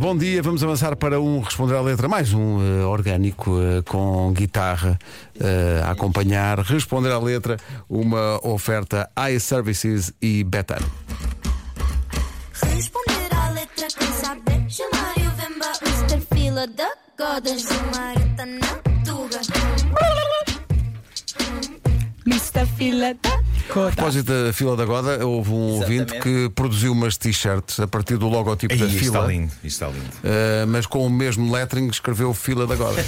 bom dia. Vamos avançar para um Responder à Letra, mais um eh, orgânico eh, com guitarra eh, a acompanhar. Responder à Letra, uma oferta iServices e Betano. Responder à letra quem saber Chamar o Vemba Mr. Fila da Goda Marita na Tuga Mr. Fila da A propósito da fila da Goda, houve um ouvinte que produziu umas t-shirts a partir do logotipo da Aí, isto está fila. lindo, está lindo. Uh, mas com o mesmo lettering escreveu fila da Goda.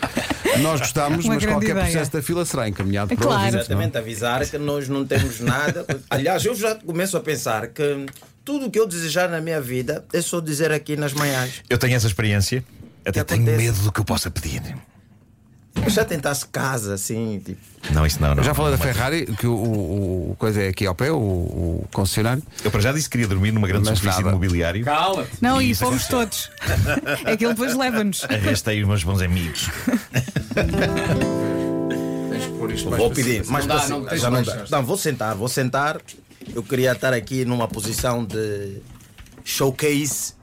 Nós gostamos, Uma mas qualquer ideia. processo da fila será encaminhado para Claro. ouvintes, não é? Exatamente, avisar que nós não temos nada. Aliás, eu já começo a pensar que tudo o que eu desejar na minha vida é só dizer aqui nas manhãs. Eu tenho essa experiência, até tenho acontece? medo do que eu possa pedir. Eu já tentasse casa, assim, tipo. Não, isso não, não. Eu já falei da não, não. Ferrari, que o, o- o coisa é aqui ao pé, o, o concessionário. Eu para já disse que queria dormir numa grande Mas superfície nada. de mobiliário. Cala-te. Não, e Isso fomos todos. É que ele depois leva-nos. Arrastei os meus bons amigos. Vou pedir, mas Não dá, não, tens já não dá. já. Não, vou sentar, vou sentar. Eu queria estar aqui numa posição de showcase.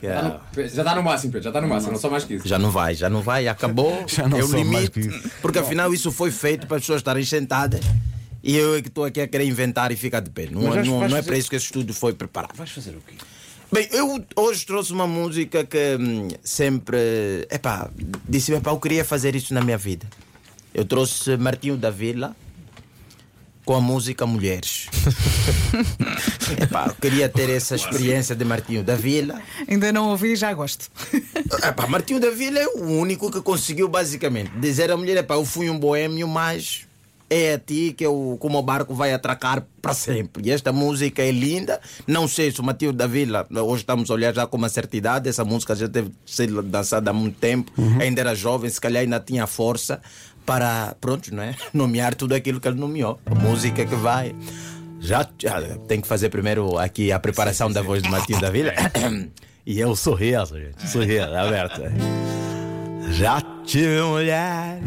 Que é- Tá no- Já está no máximo, Pedro, já está no máximo, não só mais que isso. Já não vai, já não vai, acabou. Já não é o sou mais limite. que isso. Porque afinal isso foi feito para as pessoas estarem sentadas e eu é que estou aqui a querer inventar e ficar de pé. Não, não, não é fazer- para isso que esse estudo foi preparado. Vais fazer o quê? Bem, eu hoje trouxe uma música que hum, sempre. Epá, disse, epá, eu queria fazer isso na minha vida. Eu trouxe Martinho da Vila com a música Mulheres. epá, eu queria ter essa experiência de Martinho da Vila. Ainda não ouvi, já gosto. Epá, Martinho da Vila é o único que conseguiu basicamente dizer à mulher: epá, eu fui um boêmio, mas é a ti que eu, como o barco vai atracar para sempre. E esta música é linda. Não sei se o Martinho da Vila, hoje estamos a olhar já com uma certa idade, essa música já teve sido dançada há muito tempo, ainda era jovem, se calhar ainda tinha força para, pronto, não é? Nomear tudo aquilo que ele nomeou. A música que vai. Já, já tem que fazer primeiro aqui a preparação da voz do Martinho da Vila. E eu sorriso, gente. Sorriso, aberto. Já tive mulheres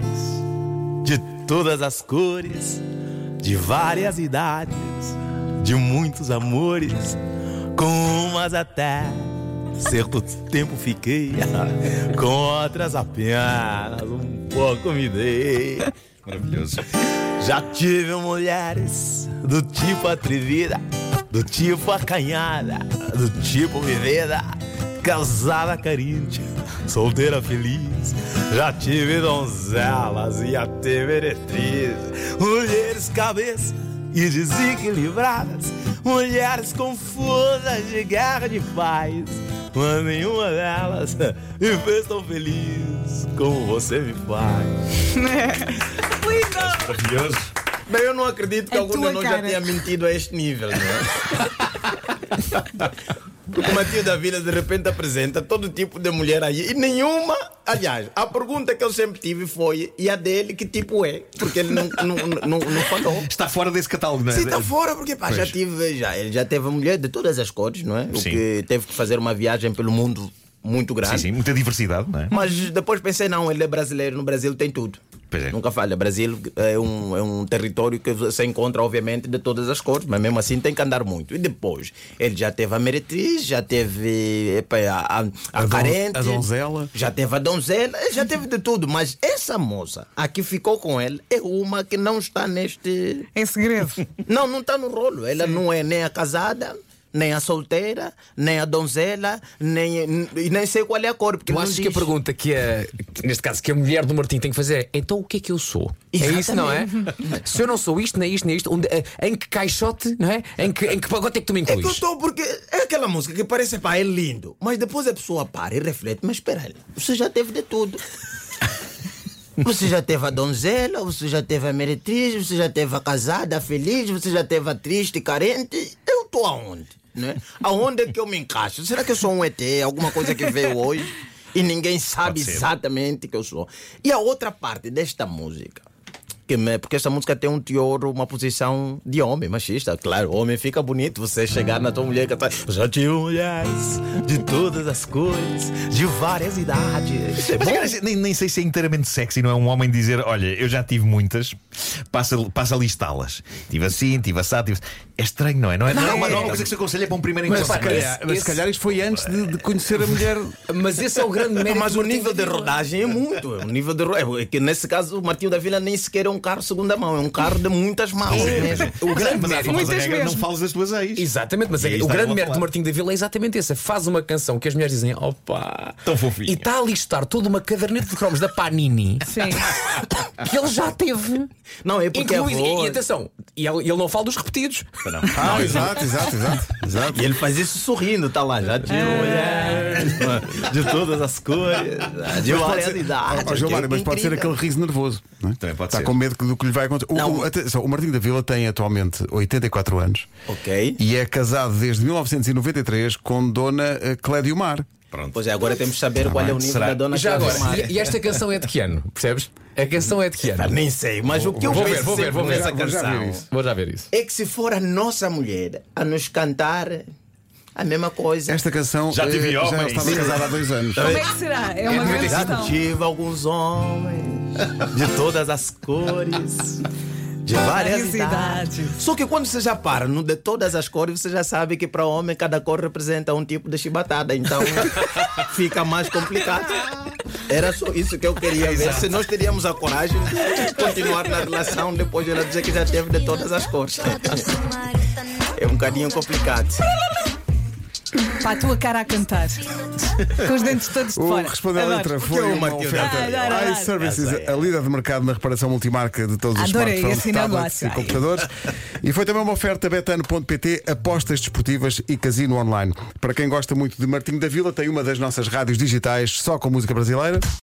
de todas as cores, de várias idades, de muitos amores, com umas até certo tempo fiquei, com outras apenas um pouco me dei. Maravilhoso. Já tive mulheres do tipo atrevida, do tipo acanhada, do tipo vivida, casada carente, solteira feliz. Já tive donzelas e até meretrizes, mulheres cabeça e desequilibradas, mulheres confusas de guerra de paz. Mas nenhuma delas me fez tão feliz como você me faz. Maravilhoso. Bem, eu não acredito que É algum de nós já tenha mentido a este nível, não é? Porque o Matheus da Vila de repente apresenta todo tipo de mulher aí e nenhuma. Aliás, a pergunta que eu sempre tive foi: e a dele que tipo é? Porque ele não, não, não, não falou. Está fora desse catálogo, não é? Sim, está fora, porque pá, já tive, já, ele já teve mulher de todas as cores, não é? O Sim. que teve que fazer uma viagem pelo mundo muito grande. Sim, sim, muita diversidade, não é? Mas depois pensei, não, ele é brasileiro, no Brasil tem tudo. Pois é. Nunca falha. Brasil é um, é um território que você encontra, obviamente, de todas as cores, mas mesmo assim tem que andar muito. E depois, ele já teve a meretriz, já teve epa, a, a, a, A don- carente, a donzela. já teve a donzela, já teve de tudo. Mas essa moça, a que ficou com ele, é uma que não está neste. É segredo. Não, não está no rolo. Ela não é nem a casada. Nem a solteira, nem a donzela, nem, e nem sei qual é a cor. Porque Tu achas que a pergunta que a, que, neste caso, que a mulher do Martim tem que fazer é então o que é que eu sou? É isso, não é? Se eu não sou isto, nem isto, nem isto, onde, eh, em que caixote, não é? Em que, em que pagote é que tu me É que eu incluís? estou porque é aquela música que parece pá, é lindo, mas depois a pessoa para e reflete, mas espera aí, você já teve de tudo. Você já teve a donzela, você já teve a meretriz, você já teve a casada, a feliz, você já teve a triste, carente. Eu estou aonde? Né? Aonde é que eu me encaixo? Será que eu sou um ET, alguma coisa que veio hoje e ninguém sabe exatamente que eu sou? E a outra parte desta música Que me- porque esta música tem um teor, uma posição de homem, machista. Claro, o homem fica bonito. Você chegar na tua mulher e cantar. Já tive mulheres de todas as cores, de várias idades. É Mas, cara, nem, nem sei se é inteiramente sexy, não é um homem dizer: Olha, eu já tive muitas, passa, passa a listá-las. Tive assim, tive assado, tive. É estranho, não é? Não é, não, é uma, não é uma coisa que se aconselha para um primeiro Mas, encontro. se calhar, esse- mas se calhar isto foi antes de, de conhecer a mulher. Mas esse é o grande mérito. Mas o nível de rodagem é muito. O nível de é que nesse caso o Martinho da Vila nem sequer é um carro segunda mão, é um carro de muitas mãos mesmo. O grande Mas mérito. Muitas regra: não fales das tuas ex. Exatamente, mas E é, aí o está grande mérito do Martinho da Vila é exatamente esse. Faz uma canção que as mulheres dizem, opa, Tão fofinha. E está a listar toda uma caderneta de cromos da Panini Sim. que ele já teve. Não, é porque Incluindo, a e, voz- e atenção, e ele, ele não fala dos repetidos. Ah, exato, exato, exato. exato. E ele faz isso sorrindo, tá lá, já tive mulheres de todas as cores, de é Mário, mas pode ser aquele riso nervoso. Não é? Também pode Está ser. Medo do que lhe vai acontecer. O, Não. o, atenção, o Martinho da Vila tem atualmente 84 anos Ok. e é casado desde 1993 com Dona eh, Clédio Mar. Pronto. Pois é, agora temos que saber qual é o nível Será? da dona Já agora, e, e esta canção é de que ano? Percebes? A canção é de que Ah, ano? Nem sei, mas o que eu vou ver, vou ver, vou ver. nessa Vou já canção. Vou já ver isso. é que se for a nossa mulher a nos cantar a mesma coisa. Esta canção Já tive eh, já homens. estava casada há dois anos. Como é que será? É uma grande Já questão. tive alguns homens de todas as cores, de várias idades. Só que quando você já para no de todas as cores, você já sabe que para homem cada cor representa um tipo de chibatada. Então fica mais complicado. Era só isso que eu queria ver. Se nós teríamos a coragem de continuar na relação depois de ela dizer que já teve de todas as cores. É um bocadinho complicado. Para a tua cara a cantar. Com os dentes todos de O fora. Responder à Adoro. Letra foi uma Martinho oferta. Adoro, adoro. iServices, a líder de mercado na reparação multimarca de todos os Adorei smartphones, esse tablets negócio. e computadores. E foi também uma oferta betano.pt, apostas desportivas e casino online. Para quem gosta muito de Martinho da Vila, tem uma das nossas rádios digitais só com música brasileira.